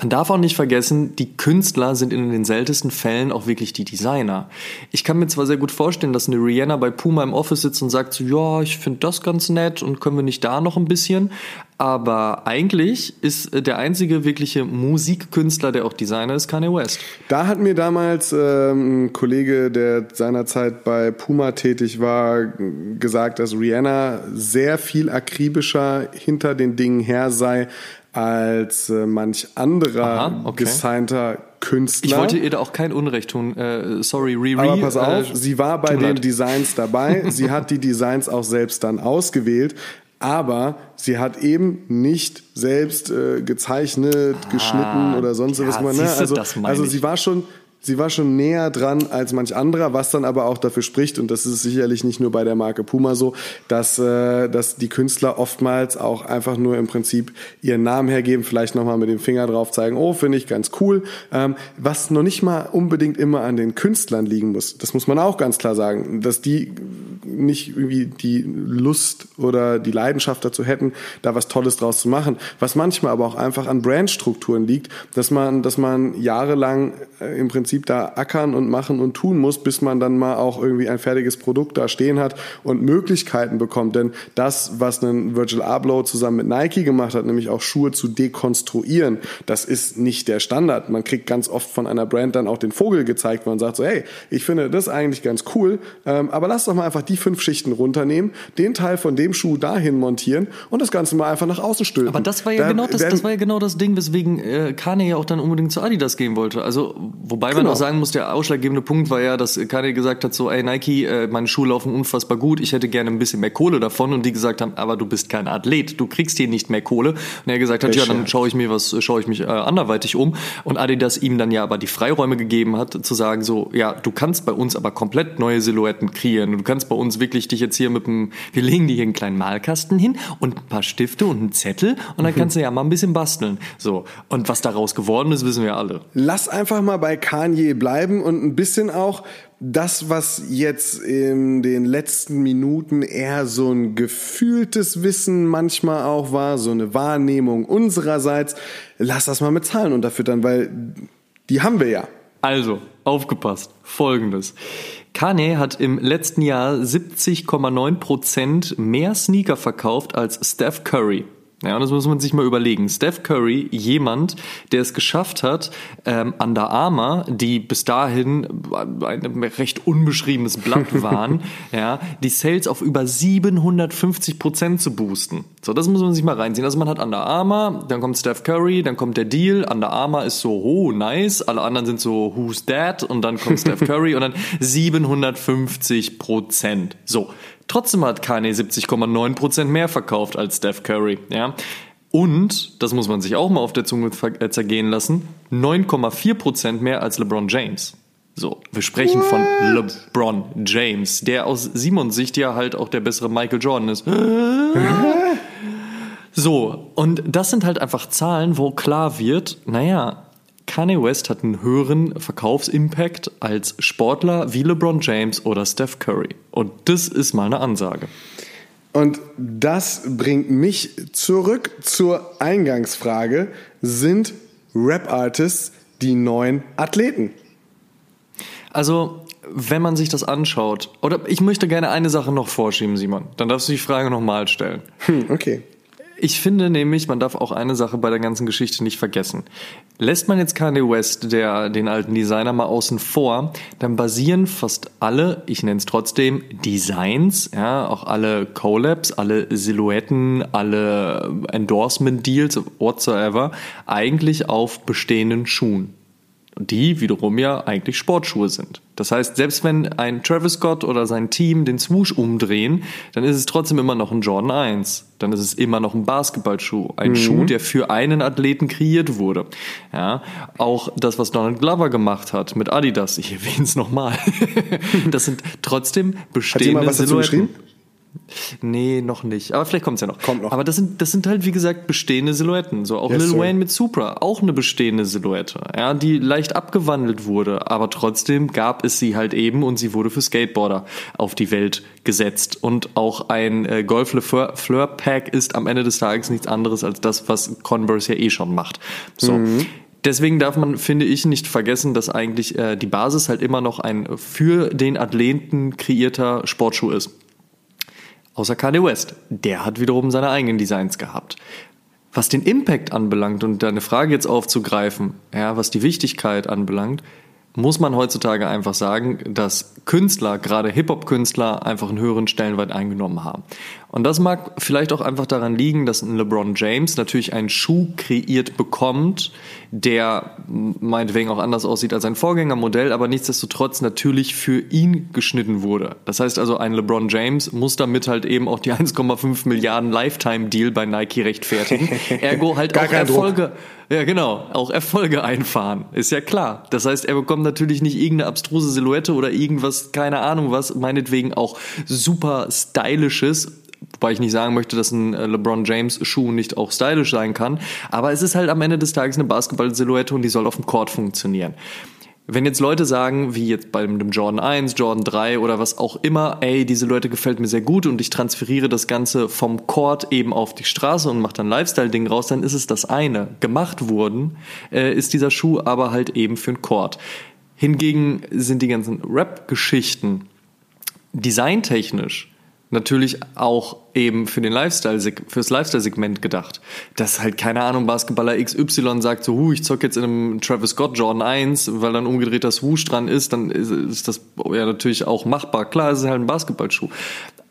Man darf auch nicht vergessen, die Künstler sind in den seltensten Fällen auch wirklich die Designer. Ich kann mir zwar sehr gut vorstellen, dass eine Rihanna bei Puma im Office sitzt und sagt so, ja, ich finde das ganz nett und können wir nicht da noch ein bisschen, aber eigentlich ist der einzige wirkliche Musikkünstler, der auch Designer ist, Kanye West. Da hat mir damals ähm, ein Kollege, der seinerzeit bei Puma tätig war, gesagt, dass Rihanna sehr viel akribischer hinter den Dingen her sei als äh, manch anderer Aha, okay. gesignter Künstler. Ich wollte ihr da auch kein Unrecht tun. Äh, sorry, Riri. Aber pass auf, äh, sie war bei den Designs dabei. sie hat die Designs auch selbst dann ausgewählt aber sie hat eben nicht selbst äh, gezeichnet, ah, geschnitten oder sonst ja, was. Ne? Also, also sie war schon, sie war schon näher dran als manch anderer, was dann aber auch dafür spricht, und das ist sicherlich nicht nur bei der Marke Puma so, dass, äh, dass die Künstler oftmals auch einfach nur im Prinzip ihren Namen hergeben, vielleicht nochmal mit dem Finger drauf zeigen, oh, finde ich ganz cool, ähm, was noch nicht mal unbedingt immer an den Künstlern liegen muss. Das muss man auch ganz klar sagen, dass die nicht irgendwie die Lust oder die Leidenschaft dazu hätten, da was Tolles draus zu machen, was manchmal aber auch einfach an Brandstrukturen liegt, dass man, dass man jahrelang äh, im Prinzip Prinzip da ackern und machen und tun muss, bis man dann mal auch irgendwie ein fertiges Produkt da stehen hat und Möglichkeiten bekommt. Denn das, was ein Virgil Abloh zusammen mit Nike gemacht hat, nämlich auch Schuhe zu dekonstruieren, das ist nicht der Standard. Man kriegt ganz oft von einer Brand dann auch den Vogel gezeigt, wo man sagt so, hey, ich finde das eigentlich ganz cool, ähm, aber lass doch mal einfach die fünf Schichten runternehmen, den Teil von dem Schuh dahin montieren und das Ganze mal einfach nach außen stülpen. Aber das war ja, da, genau, das, das war ja genau das Ding, weswegen äh, Kanye ja auch dann unbedingt zu Adidas gehen wollte. Also, wobei man genau. auch sagen muss, der ausschlaggebende Punkt war ja, dass Kanye gesagt hat, so, ey Nike, äh, meine Schuhe laufen unfassbar gut, ich hätte gerne ein bisschen mehr Kohle davon und die gesagt haben, aber du bist kein Athlet, du kriegst hier nicht mehr Kohle. Und er gesagt hat, ja, dann schaue ich mir was, schaue ich mich äh, anderweitig um und Adidas ihm dann ja aber die Freiräume gegeben hat, zu sagen so, ja, du kannst bei uns aber komplett neue Silhouetten kreieren. Du kannst bei uns wirklich dich jetzt hier mit dem, wir legen dir hier einen kleinen Malkasten hin und ein paar Stifte und einen Zettel und dann kannst du ja mal ein bisschen basteln. So. Und was daraus geworden ist, wissen wir alle. Lass einfach mal bei Kanye bleiben und ein bisschen auch das, was jetzt in den letzten Minuten eher so ein gefühltes Wissen manchmal auch war, so eine Wahrnehmung unsererseits. Lass das mal mit Zahlen unterfüttern, weil die haben wir ja. Also, aufgepasst. Folgendes. Kanye hat im letzten Jahr 70,9 Prozent mehr Sneaker verkauft als Steph Curry. Ja, und das muss man sich mal überlegen. Steph Curry, jemand, der es geschafft hat, ähm, Under Armour, die bis dahin ein recht unbeschriebenes Blatt waren, ja, die Sales auf über 750 Prozent zu boosten. So, das muss man sich mal reinziehen. Also man hat Under Armour, dann kommt Steph Curry, dann kommt der Deal. Under Armour ist so, oh, nice. Alle anderen sind so, who's that? Und dann kommt Steph Curry und dann 750 Prozent. So. Trotzdem hat Kanye 70,9% mehr verkauft als Steph Curry. Ja? Und, das muss man sich auch mal auf der Zunge äh, zergehen lassen, 9,4% mehr als LeBron James. So, wir sprechen What? von LeBron James, der aus Simons Sicht ja halt auch der bessere Michael Jordan ist. so, und das sind halt einfach Zahlen, wo klar wird, naja, Kanye West hat einen höheren Verkaufsimpact als Sportler wie LeBron James oder Steph Curry. Und das ist mal eine Ansage. Und das bringt mich zurück zur Eingangsfrage. Sind Rap-Artists die neuen Athleten? Also, wenn man sich das anschaut, oder ich möchte gerne eine Sache noch vorschieben, Simon. Dann darfst du die Frage nochmal stellen. Hm, okay. Ich finde nämlich, man darf auch eine Sache bei der ganzen Geschichte nicht vergessen. Lässt man jetzt Kanye West, der, den alten Designer, mal außen vor, dann basieren fast alle, ich nenne es trotzdem, Designs, ja, auch alle Collabs, alle Silhouetten, alle Endorsement-Deals, whatsoever, eigentlich auf bestehenden Schuhen die wiederum ja eigentlich Sportschuhe sind. Das heißt, selbst wenn ein Travis Scott oder sein Team den Swoosh umdrehen, dann ist es trotzdem immer noch ein Jordan 1. Dann ist es immer noch ein Basketballschuh. Ein mhm. Schuh, der für einen Athleten kreiert wurde. Ja, auch das, was Donald Glover gemacht hat mit Adidas, ich erwähne es nochmal. das sind trotzdem bestehende Hat was Silhouetten. Dazu geschrieben? Nee, noch nicht. Aber vielleicht kommt's ja noch. Kommt noch. Aber das sind, das sind halt, wie gesagt, bestehende Silhouetten. So auch yes, Lil Wayne mit Supra, auch eine bestehende Silhouette. Ja, die leicht abgewandelt wurde. Aber trotzdem gab es sie halt eben und sie wurde für Skateboarder auf die Welt gesetzt. Und auch ein äh, Golf Le Fleur Pack ist am Ende des Tages nichts anderes als das, was Converse ja eh schon macht. So. Mhm. deswegen darf man, finde ich, nicht vergessen, dass eigentlich äh, die Basis halt immer noch ein für den Athleten kreierter Sportschuh ist. Außer Kanye West. Der hat wiederum seine eigenen Designs gehabt. Was den Impact anbelangt und deine Frage jetzt aufzugreifen, ja, was die Wichtigkeit anbelangt, muss man heutzutage einfach sagen, dass Künstler, gerade Hip-Hop-Künstler, einfach einen höheren Stellenwert eingenommen haben. Und das mag vielleicht auch einfach daran liegen, dass ein LeBron James natürlich einen Schuh kreiert bekommt, der meinetwegen auch anders aussieht als sein Vorgängermodell, aber nichtsdestotrotz natürlich für ihn geschnitten wurde. Das heißt also, ein LeBron James muss damit halt eben auch die 1,5 Milliarden Lifetime-Deal bei Nike rechtfertigen. Ergo halt auch Erfolge. Druck. Ja, genau. Auch Erfolge einfahren. Ist ja klar. Das heißt, er bekommt natürlich nicht irgendeine abstruse Silhouette oder irgendwas, keine Ahnung was, meinetwegen auch super stylisches Wobei ich nicht sagen möchte, dass ein äh, LeBron James Schuh nicht auch stylisch sein kann. Aber es ist halt am Ende des Tages eine Basketball-Silhouette und die soll auf dem Court funktionieren. Wenn jetzt Leute sagen, wie jetzt bei dem Jordan 1, Jordan 3 oder was auch immer, ey, diese Leute gefällt mir sehr gut und ich transferiere das Ganze vom Court eben auf die Straße und mache dann Lifestyle-Ding raus, dann ist es das eine. Gemacht wurden äh, ist dieser Schuh aber halt eben für den Court. Hingegen sind die ganzen Rap-Geschichten designtechnisch natürlich auch eben für den Lifestyle, fürs Lifestyle-Segment gedacht. Dass halt, keine Ahnung, Basketballer XY sagt so, hu, ich zock jetzt in einem Travis Scott Jordan 1, weil dann umgedreht das Swoosh dran ist, dann ist, ist das ja natürlich auch machbar. Klar, es ist halt ein Basketballschuh.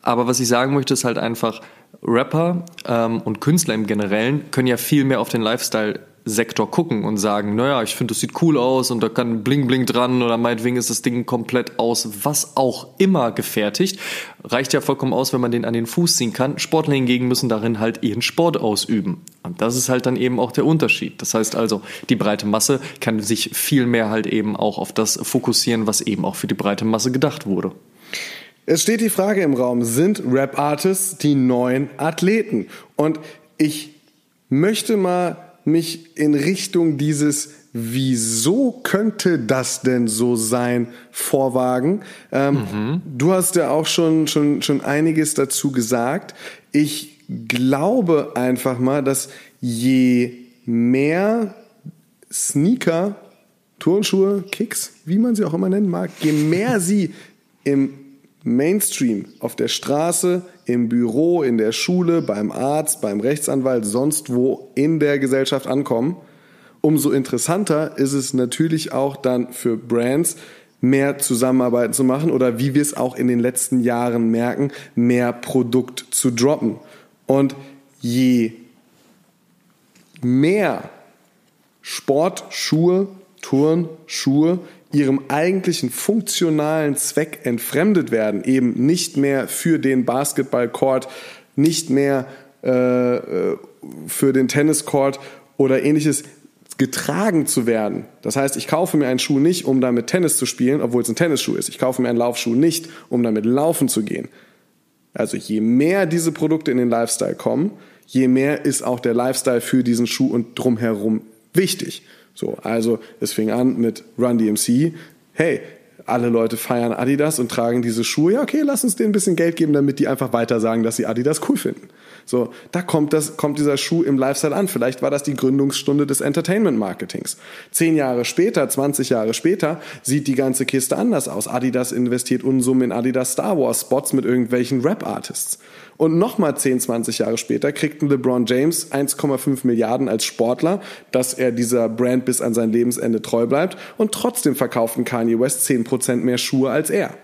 Aber was ich sagen möchte, ist halt einfach, Rapper ähm, und Künstler im Generellen können ja viel mehr auf den Lifestyle Sektor gucken und sagen, naja, ich finde, das sieht cool aus und da kann Bling Bling dran oder meinetwegen ist das Ding komplett aus, was auch immer gefertigt. Reicht ja vollkommen aus, wenn man den an den Fuß ziehen kann. Sportler hingegen müssen darin halt ihren Sport ausüben. Und das ist halt dann eben auch der Unterschied. Das heißt also, die breite Masse kann sich viel mehr halt eben auch auf das fokussieren, was eben auch für die breite Masse gedacht wurde. Es steht die Frage im Raum, sind Rap-Artists die neuen Athleten? Und ich möchte mal mich in Richtung dieses Wieso könnte das denn so sein, vorwagen. Ähm, mhm. Du hast ja auch schon, schon, schon einiges dazu gesagt. Ich glaube einfach mal, dass je mehr Sneaker, Turnschuhe, Kicks, wie man sie auch immer nennen mag, je mehr sie im Mainstream, auf der Straße, im Büro, in der Schule, beim Arzt, beim Rechtsanwalt, sonst wo in der Gesellschaft ankommen, umso interessanter ist es natürlich auch dann für Brands, mehr Zusammenarbeiten zu machen oder wie wir es auch in den letzten Jahren merken, mehr Produkt zu droppen. Und je mehr Sportschuhe, Turnschuhe ihrem eigentlichen funktionalen Zweck entfremdet werden, eben nicht mehr für den Basketballcourt, nicht mehr äh, äh, für den Tenniscourt oder ähnliches getragen zu werden. Das heißt, ich kaufe mir einen Schuh nicht, um damit Tennis zu spielen, obwohl es ein Tennisschuh ist. Ich kaufe mir einen Laufschuh nicht, um damit laufen zu gehen. Also je mehr diese Produkte in den Lifestyle kommen, je mehr ist auch der Lifestyle für diesen Schuh und drumherum wichtig. So, also es fing an mit Run DMC. Hey, alle Leute feiern Adidas und tragen diese Schuhe. Ja, okay, lass uns denen ein bisschen Geld geben, damit die einfach weiter sagen, dass sie Adidas cool finden. So, da kommt das, kommt dieser Schuh im Lifestyle an. Vielleicht war das die Gründungsstunde des Entertainment Marketings. Zehn Jahre später, 20 Jahre später, sieht die ganze Kiste anders aus. Adidas investiert Unsummen in Adidas Star Wars Spots mit irgendwelchen Rap-Artists. Und nochmal 10, 20 Jahre später kriegt LeBron James 1,5 Milliarden als Sportler, dass er dieser Brand bis an sein Lebensende treu bleibt. Und trotzdem verkauft ein Kanye West 10% mehr Schuhe als er.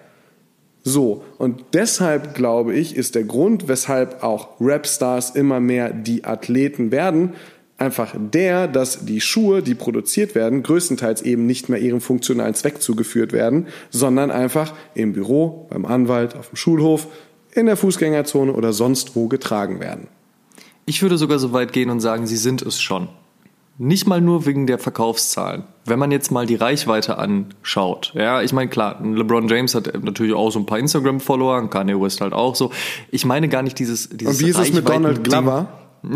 So, und deshalb glaube ich, ist der Grund, weshalb auch Rapstars immer mehr die Athleten werden, einfach der, dass die Schuhe, die produziert werden, größtenteils eben nicht mehr ihrem funktionalen Zweck zugeführt werden, sondern einfach im Büro, beim Anwalt, auf dem Schulhof, in der Fußgängerzone oder sonst wo getragen werden. Ich würde sogar so weit gehen und sagen, sie sind es schon. Nicht mal nur wegen der Verkaufszahlen. Wenn man jetzt mal die Reichweite anschaut, ja, ich meine, klar, LeBron James hat natürlich auch so ein paar Instagram-Follower, Kanye West halt auch so. Ich meine gar nicht dieses, dieses Und wie ist es mit Donald Glover?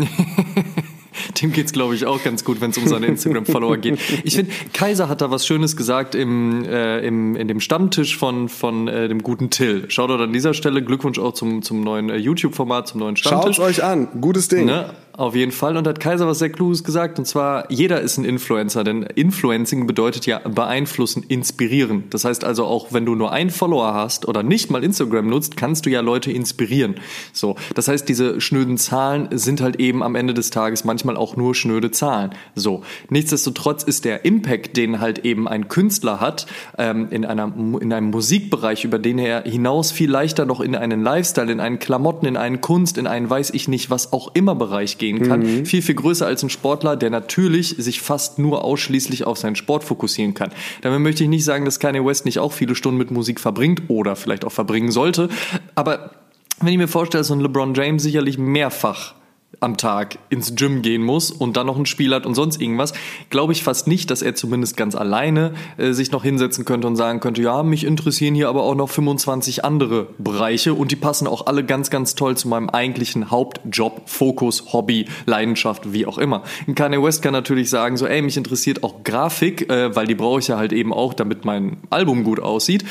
Dem geht's glaube ich auch ganz gut, wenn es um seine Instagram-Follower geht. Ich finde, Kaiser hat da was Schönes gesagt im, äh, im in dem Stammtisch von von äh, dem guten Till. Schaut dort an dieser Stelle Glückwunsch auch zum zum neuen äh, YouTube-Format, zum neuen Stammtisch. Schaut euch an, gutes Ding. Ne? Auf jeden Fall. Und hat Kaiser was sehr Kluges gesagt. Und zwar, jeder ist ein Influencer. Denn Influencing bedeutet ja beeinflussen, inspirieren. Das heißt also auch, wenn du nur einen Follower hast oder nicht mal Instagram nutzt, kannst du ja Leute inspirieren. So. Das heißt, diese schnöden Zahlen sind halt eben am Ende des Tages manchmal auch nur schnöde Zahlen. So. Nichtsdestotrotz ist der Impact, den halt eben ein Künstler hat, ähm, in, einer, in einem Musikbereich, über den er hinaus viel leichter noch in einen Lifestyle, in einen Klamotten, in einen Kunst, in einen weiß ich nicht, was auch immer Bereich gehen kann. Mhm. Viel, viel größer als ein Sportler, der natürlich sich fast nur ausschließlich auf seinen Sport fokussieren kann. Damit möchte ich nicht sagen, dass Kanye West nicht auch viele Stunden mit Musik verbringt oder vielleicht auch verbringen sollte. Aber wenn ich mir vorstelle, so ein LeBron James sicherlich mehrfach am Tag ins Gym gehen muss und dann noch ein Spiel hat und sonst irgendwas, glaube ich fast nicht, dass er zumindest ganz alleine äh, sich noch hinsetzen könnte und sagen könnte, ja, mich interessieren hier aber auch noch 25 andere Bereiche und die passen auch alle ganz, ganz toll zu meinem eigentlichen Hauptjob, Fokus, Hobby, Leidenschaft, wie auch immer. Kanye West kann natürlich sagen, so, ey, mich interessiert auch Grafik, äh, weil die brauche ich ja halt eben auch, damit mein Album gut aussieht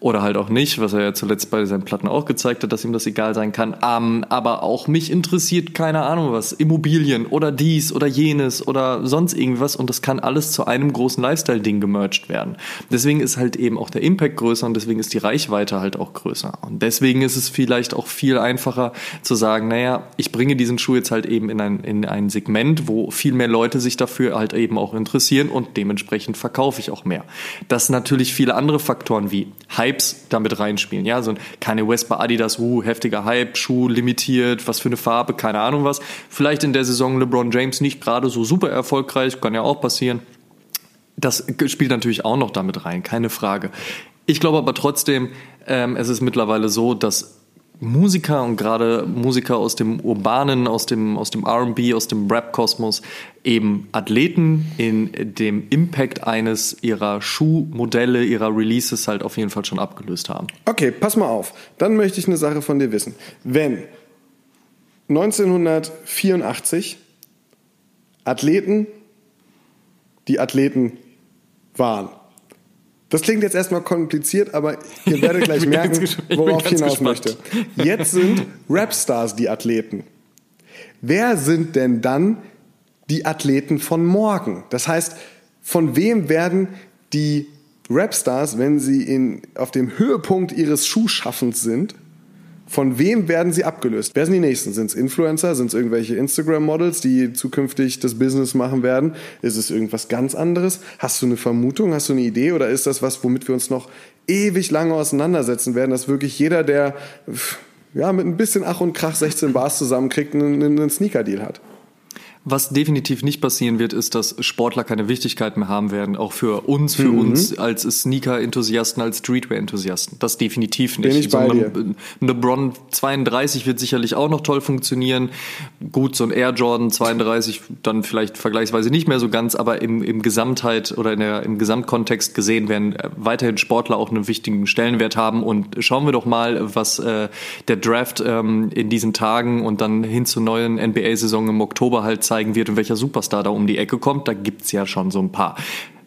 oder halt auch nicht, was er ja zuletzt bei seinen Platten auch gezeigt hat, dass ihm das egal sein kann. Ähm, aber auch mich interessiert keine Ahnung was, Immobilien oder dies oder jenes oder sonst irgendwas und das kann alles zu einem großen Lifestyle-Ding gemerged werden. Deswegen ist halt eben auch der Impact größer und deswegen ist die Reichweite halt auch größer. Und deswegen ist es vielleicht auch viel einfacher zu sagen, naja, ich bringe diesen Schuh jetzt halt eben in ein, in ein Segment, wo viel mehr Leute sich dafür halt eben auch interessieren und dementsprechend verkaufe ich auch mehr. Dass natürlich viele andere Faktoren wie Hype Hypes damit reinspielen. Ja, so ein Kanye West bei Adidas, uh, heftiger Hype, Schuh limitiert, was für eine Farbe, keine Ahnung was. Vielleicht in der Saison LeBron James nicht gerade so super erfolgreich, kann ja auch passieren. Das spielt natürlich auch noch damit rein, keine Frage. Ich glaube aber trotzdem, ähm, es ist mittlerweile so, dass Musiker und gerade Musiker aus dem Urbanen, aus dem, aus dem RB, aus dem Rap-Kosmos eben Athleten in dem Impact eines ihrer Schuhmodelle, ihrer Releases halt auf jeden Fall schon abgelöst haben. Okay, pass mal auf. Dann möchte ich eine Sache von dir wissen. Wenn 1984 Athleten die Athleten waren, das klingt jetzt erstmal kompliziert, aber ihr werdet gleich merken, worauf ich hinaus gespannt. möchte. Jetzt sind Rapstars die Athleten. Wer sind denn dann die Athleten von morgen? Das heißt, von wem werden die Rapstars, wenn sie in, auf dem Höhepunkt ihres Schuhschaffens sind, von wem werden sie abgelöst? Wer sind die nächsten? Sind es Influencer? Sind es irgendwelche Instagram-Models, die zukünftig das Business machen werden? Ist es irgendwas ganz anderes? Hast du eine Vermutung? Hast du eine Idee? Oder ist das was, womit wir uns noch ewig lange auseinandersetzen werden, dass wirklich jeder, der ja, mit ein bisschen Ach und Krach 16 Bars zusammenkriegt, einen, einen Sneaker-Deal hat? Was definitiv nicht passieren wird, ist, dass Sportler keine Wichtigkeit mehr haben werden, auch für uns, für mhm. uns als Sneaker-Enthusiasten, als Streetwear-Enthusiasten. Das definitiv nicht. Bin ich bei so dir. LeBron 32 wird sicherlich auch noch toll funktionieren. Gut, so ein Air Jordan 32 dann vielleicht vergleichsweise nicht mehr so ganz, aber im, im Gesamtheit oder in der, im Gesamtkontext gesehen werden äh, weiterhin Sportler auch einen wichtigen Stellenwert haben. Und schauen wir doch mal, was äh, der Draft ähm, in diesen Tagen und dann hin zur neuen NBA-Saison im Oktober halt zeigen wird und welcher Superstar da um die Ecke kommt, da gibt's ja schon so ein paar.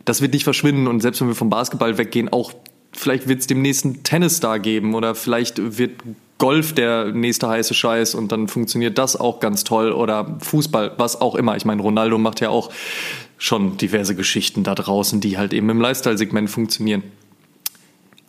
Das wird nicht verschwinden und selbst wenn wir vom Basketball weggehen, auch vielleicht wird es dem nächsten Tennisstar geben oder vielleicht wird Golf der nächste heiße Scheiß und dann funktioniert das auch ganz toll oder Fußball, was auch immer. Ich meine, Ronaldo macht ja auch schon diverse Geschichten da draußen, die halt eben im Lifestyle-Segment funktionieren.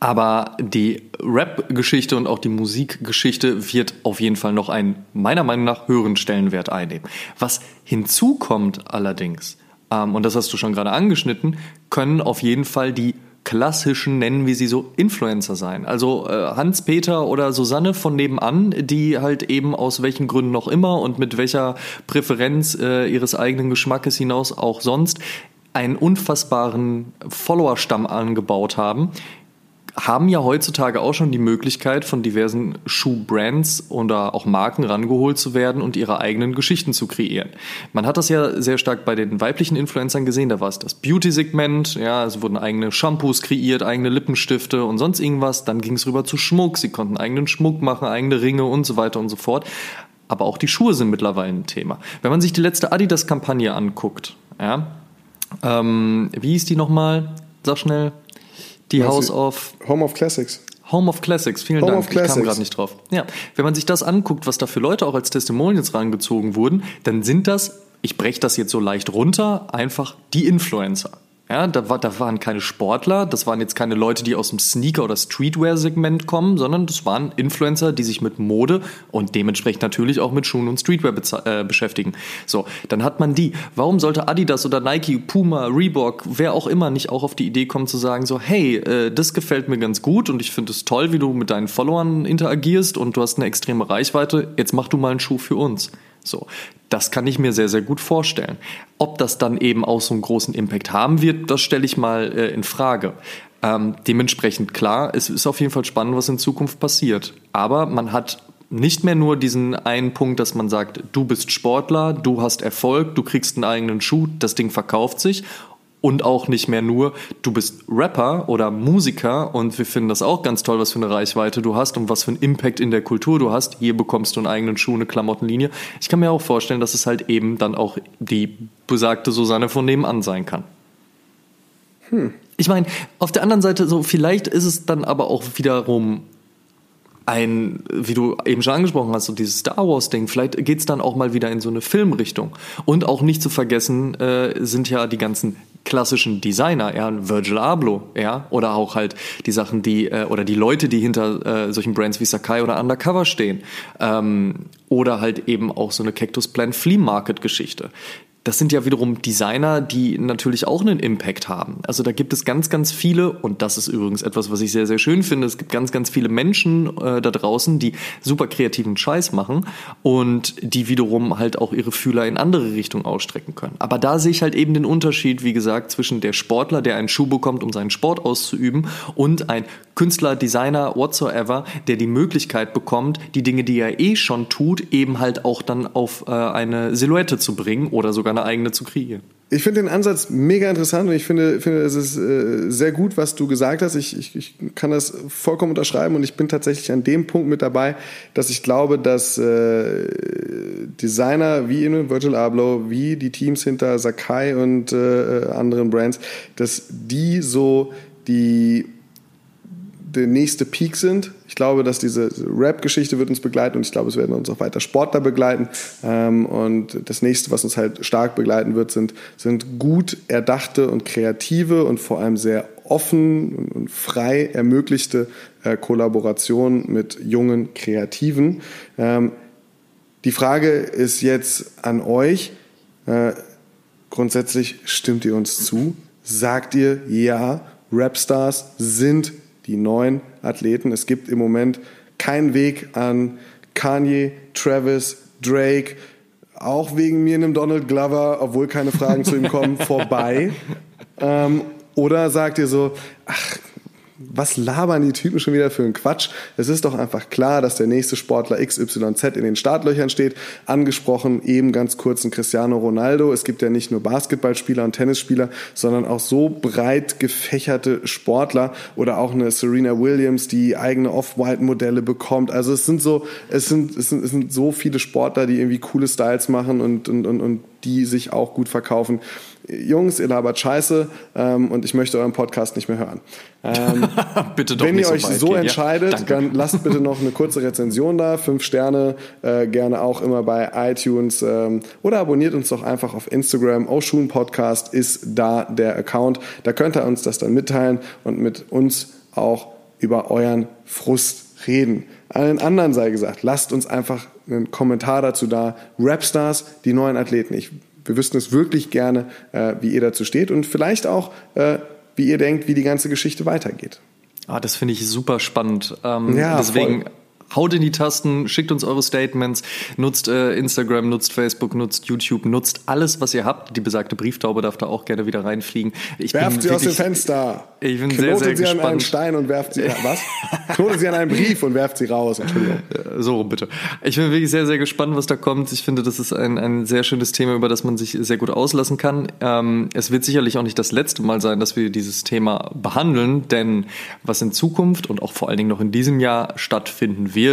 Aber die Rap-Geschichte und auch die Musikgeschichte wird auf jeden Fall noch einen, meiner Meinung nach, höheren Stellenwert einnehmen. Was hinzukommt allerdings, ähm, und das hast du schon gerade angeschnitten, können auf jeden Fall die klassischen, nennen wir sie so, Influencer sein. Also äh, Hans-Peter oder Susanne von nebenan, die halt eben aus welchen Gründen noch immer und mit welcher Präferenz äh, ihres eigenen Geschmackes hinaus auch sonst einen unfassbaren Followerstamm angebaut haben, haben ja heutzutage auch schon die Möglichkeit, von diversen Schuhbrands oder auch Marken rangeholt zu werden und ihre eigenen Geschichten zu kreieren. Man hat das ja sehr stark bei den weiblichen Influencern gesehen, da war es das Beauty-Segment, ja, es wurden eigene Shampoos kreiert, eigene Lippenstifte und sonst irgendwas, dann ging es rüber zu Schmuck, sie konnten eigenen Schmuck machen, eigene Ringe und so weiter und so fort. Aber auch die Schuhe sind mittlerweile ein Thema. Wenn man sich die letzte Adidas-Kampagne anguckt, ja, ähm, wie hieß die nochmal? Sag schnell. Die Was House of. Home of Classics. Home of Classics, vielen Home Dank. Of Classics. Ich kam gerade nicht drauf. Ja, wenn man sich das anguckt, was da für Leute auch als Testimonials rangezogen wurden, dann sind das, ich breche das jetzt so leicht runter, einfach die Influencer. Ja, da, war, da waren keine Sportler, das waren jetzt keine Leute, die aus dem Sneaker- oder Streetwear-Segment kommen, sondern das waren Influencer, die sich mit Mode und dementsprechend natürlich auch mit Schuhen und Streetwear äh, beschäftigen. So, dann hat man die. Warum sollte Adidas oder Nike, Puma, Reebok, wer auch immer nicht auch auf die Idee kommen zu sagen, so, hey, äh, das gefällt mir ganz gut und ich finde es toll, wie du mit deinen Followern interagierst und du hast eine extreme Reichweite, jetzt mach du mal einen Schuh für uns. So, das kann ich mir sehr, sehr gut vorstellen. Ob das dann eben auch so einen großen Impact haben wird, das stelle ich mal äh, in Frage. Ähm, dementsprechend klar, es ist auf jeden Fall spannend, was in Zukunft passiert. Aber man hat nicht mehr nur diesen einen Punkt, dass man sagt, du bist Sportler, du hast Erfolg, du kriegst einen eigenen Schuh, das Ding verkauft sich und auch nicht mehr nur, du bist Rapper oder Musiker und wir finden das auch ganz toll, was für eine Reichweite du hast und was für einen Impact in der Kultur du hast. Hier bekommst du einen eigenen Schuh, eine Klamottenlinie. Ich kann mir auch vorstellen, dass es halt eben dann auch die besagte Susanne von nebenan sein kann. Hm. Ich meine, auf der anderen Seite, so vielleicht ist es dann aber auch wiederum ein, wie du eben schon angesprochen hast, so dieses Star Wars-Ding, vielleicht geht's dann auch mal wieder in so eine Filmrichtung. Und auch nicht zu vergessen äh, sind ja die ganzen klassischen Designer, ja, Virgil Abloh, ja, oder auch halt die Sachen, die, äh, oder die Leute, die hinter äh, solchen Brands wie Sakai oder Undercover stehen. Ähm, oder halt eben auch so eine Cactus Plant Flea Market Geschichte das sind ja wiederum Designer, die natürlich auch einen Impact haben. Also da gibt es ganz, ganz viele, und das ist übrigens etwas, was ich sehr, sehr schön finde, es gibt ganz, ganz viele Menschen äh, da draußen, die super kreativen Scheiß machen und die wiederum halt auch ihre Fühler in andere Richtungen ausstrecken können. Aber da sehe ich halt eben den Unterschied, wie gesagt, zwischen der Sportler, der einen Schuh bekommt, um seinen Sport auszuüben, und ein Künstler, Designer, whatsoever, der die Möglichkeit bekommt, die Dinge, die er eh schon tut, eben halt auch dann auf äh, eine Silhouette zu bringen oder sogar eine eigene zu kreieren. Ich finde den Ansatz mega interessant und ich finde, finde es ist äh, sehr gut, was du gesagt hast. Ich, ich, ich kann das vollkommen unterschreiben und ich bin tatsächlich an dem Punkt mit dabei, dass ich glaube, dass äh, Designer wie in Virgil Abloh, wie die Teams hinter Sakai und äh, anderen Brands, dass die so die der nächste Peak sind. Ich glaube, dass diese Rap-Geschichte wird uns begleiten und ich glaube, es werden uns auch weiter Sportler begleiten. Ähm, und das nächste, was uns halt stark begleiten wird, sind, sind gut erdachte und kreative und vor allem sehr offen und frei ermöglichte äh, Kollaborationen mit jungen Kreativen. Ähm, die Frage ist jetzt an euch. Äh, grundsätzlich stimmt ihr uns zu? Sagt ihr, ja, Rapstars sind die neuen Athleten. Es gibt im Moment keinen Weg an Kanye, Travis, Drake, auch wegen mir einem Donald Glover, obwohl keine Fragen zu ihm kommen, vorbei. Ähm, oder sagt ihr so, ach, was labern die Typen schon wieder für einen Quatsch? Es ist doch einfach klar, dass der nächste Sportler XYZ in den Startlöchern steht. Angesprochen eben ganz kurz ein Cristiano Ronaldo. Es gibt ja nicht nur Basketballspieler und Tennisspieler, sondern auch so breit gefächerte Sportler oder auch eine Serena Williams, die eigene Off-White-Modelle bekommt. Also es sind so, es sind, es sind, es sind so viele Sportler, die irgendwie coole Styles machen und, und, und, und die sich auch gut verkaufen. Jungs, ihr labert Scheiße ähm, und ich möchte euren Podcast nicht mehr hören. Ähm, bitte doch wenn ihr euch so, so entscheidet, ja, dann lasst bitte noch eine kurze Rezension da, fünf Sterne, äh, gerne auch immer bei iTunes ähm, oder abonniert uns doch einfach auf Instagram. Oshun Podcast ist da der Account. Da könnt ihr uns das dann mitteilen und mit uns auch über euren Frust reden. Allen anderen sei gesagt, lasst uns einfach einen Kommentar dazu da. Rapstars, die neuen Athleten. Ich wir wüssten es wirklich gerne, äh, wie ihr dazu steht und vielleicht auch, äh, wie ihr denkt, wie die ganze Geschichte weitergeht. Ah, das finde ich super spannend. Ähm, ja, deswegen voll. Haut in die Tasten, schickt uns eure Statements, nutzt äh, Instagram, nutzt Facebook, nutzt YouTube, nutzt alles, was ihr habt. Die besagte Brieftaube darf da auch gerne wieder reinfliegen. Ich werft sie wirklich, aus dem Fenster. Ich bin Knotet sehr, sehr sie gespannt. an einen Stein und werft sie, was? Knotet sie an einen Brief und werft sie raus. Entschuldigung. Äh, so rum bitte. Ich bin wirklich sehr, sehr gespannt, was da kommt. Ich finde, das ist ein, ein sehr schönes Thema, über das man sich sehr gut auslassen kann. Ähm, es wird sicherlich auch nicht das letzte Mal sein, dass wir dieses Thema behandeln, denn was in Zukunft und auch vor allen Dingen noch in diesem Jahr stattfinden wird,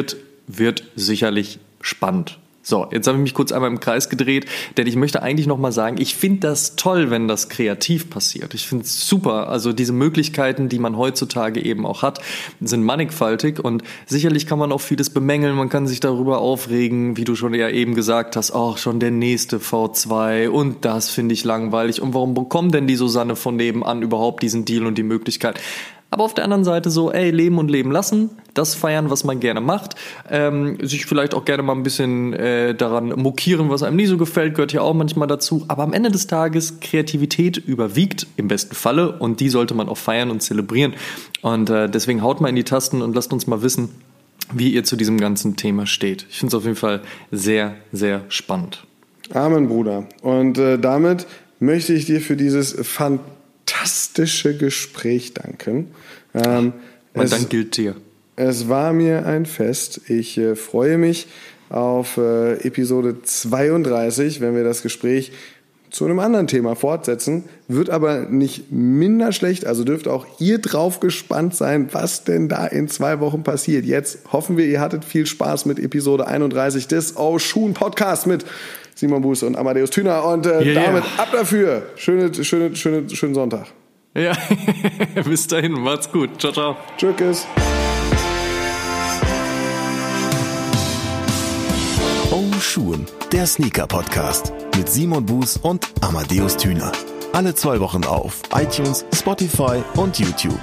wird sicherlich spannend. So, jetzt habe ich mich kurz einmal im Kreis gedreht, denn ich möchte eigentlich nochmal sagen, ich finde das toll, wenn das kreativ passiert. Ich finde es super. Also diese Möglichkeiten, die man heutzutage eben auch hat, sind mannigfaltig und sicherlich kann man auch vieles bemängeln. Man kann sich darüber aufregen, wie du schon ja eben gesagt hast, auch schon der nächste V2 und das finde ich langweilig und warum bekommt denn die Susanne von nebenan überhaupt diesen Deal und die Möglichkeit? Aber auf der anderen Seite so, ey, leben und leben lassen, das feiern, was man gerne macht, ähm, sich vielleicht auch gerne mal ein bisschen äh, daran mokieren, was einem nie so gefällt, gehört ja auch manchmal dazu. Aber am Ende des Tages, Kreativität überwiegt im besten Falle und die sollte man auch feiern und zelebrieren. Und äh, deswegen haut mal in die Tasten und lasst uns mal wissen, wie ihr zu diesem ganzen Thema steht. Ich finde es auf jeden Fall sehr, sehr spannend. Amen, Bruder. Und äh, damit möchte ich dir für dieses fantastische fantastische Gespräch danken. Ähm, Und dann gilt dir. Es war mir ein Fest. Ich äh, freue mich auf äh, Episode 32, wenn wir das Gespräch zu einem anderen Thema fortsetzen. Wird aber nicht minder schlecht. Also dürft auch ihr drauf gespannt sein, was denn da in zwei Wochen passiert. Jetzt hoffen wir, ihr hattet viel Spaß mit Episode 31 des Oshun Podcast mit Simon Buß und Amadeus Thüner. Und äh, yeah, damit yeah. ab dafür. Schöne, schöne, schöne, schönen Sonntag. Ja, bis dahin. Macht's gut. Ciao, ciao. Tschüss. Oh Schuhen, der Sneaker-Podcast mit Simon Buß und Amadeus Thüner. Alle zwei Wochen auf iTunes, Spotify und YouTube.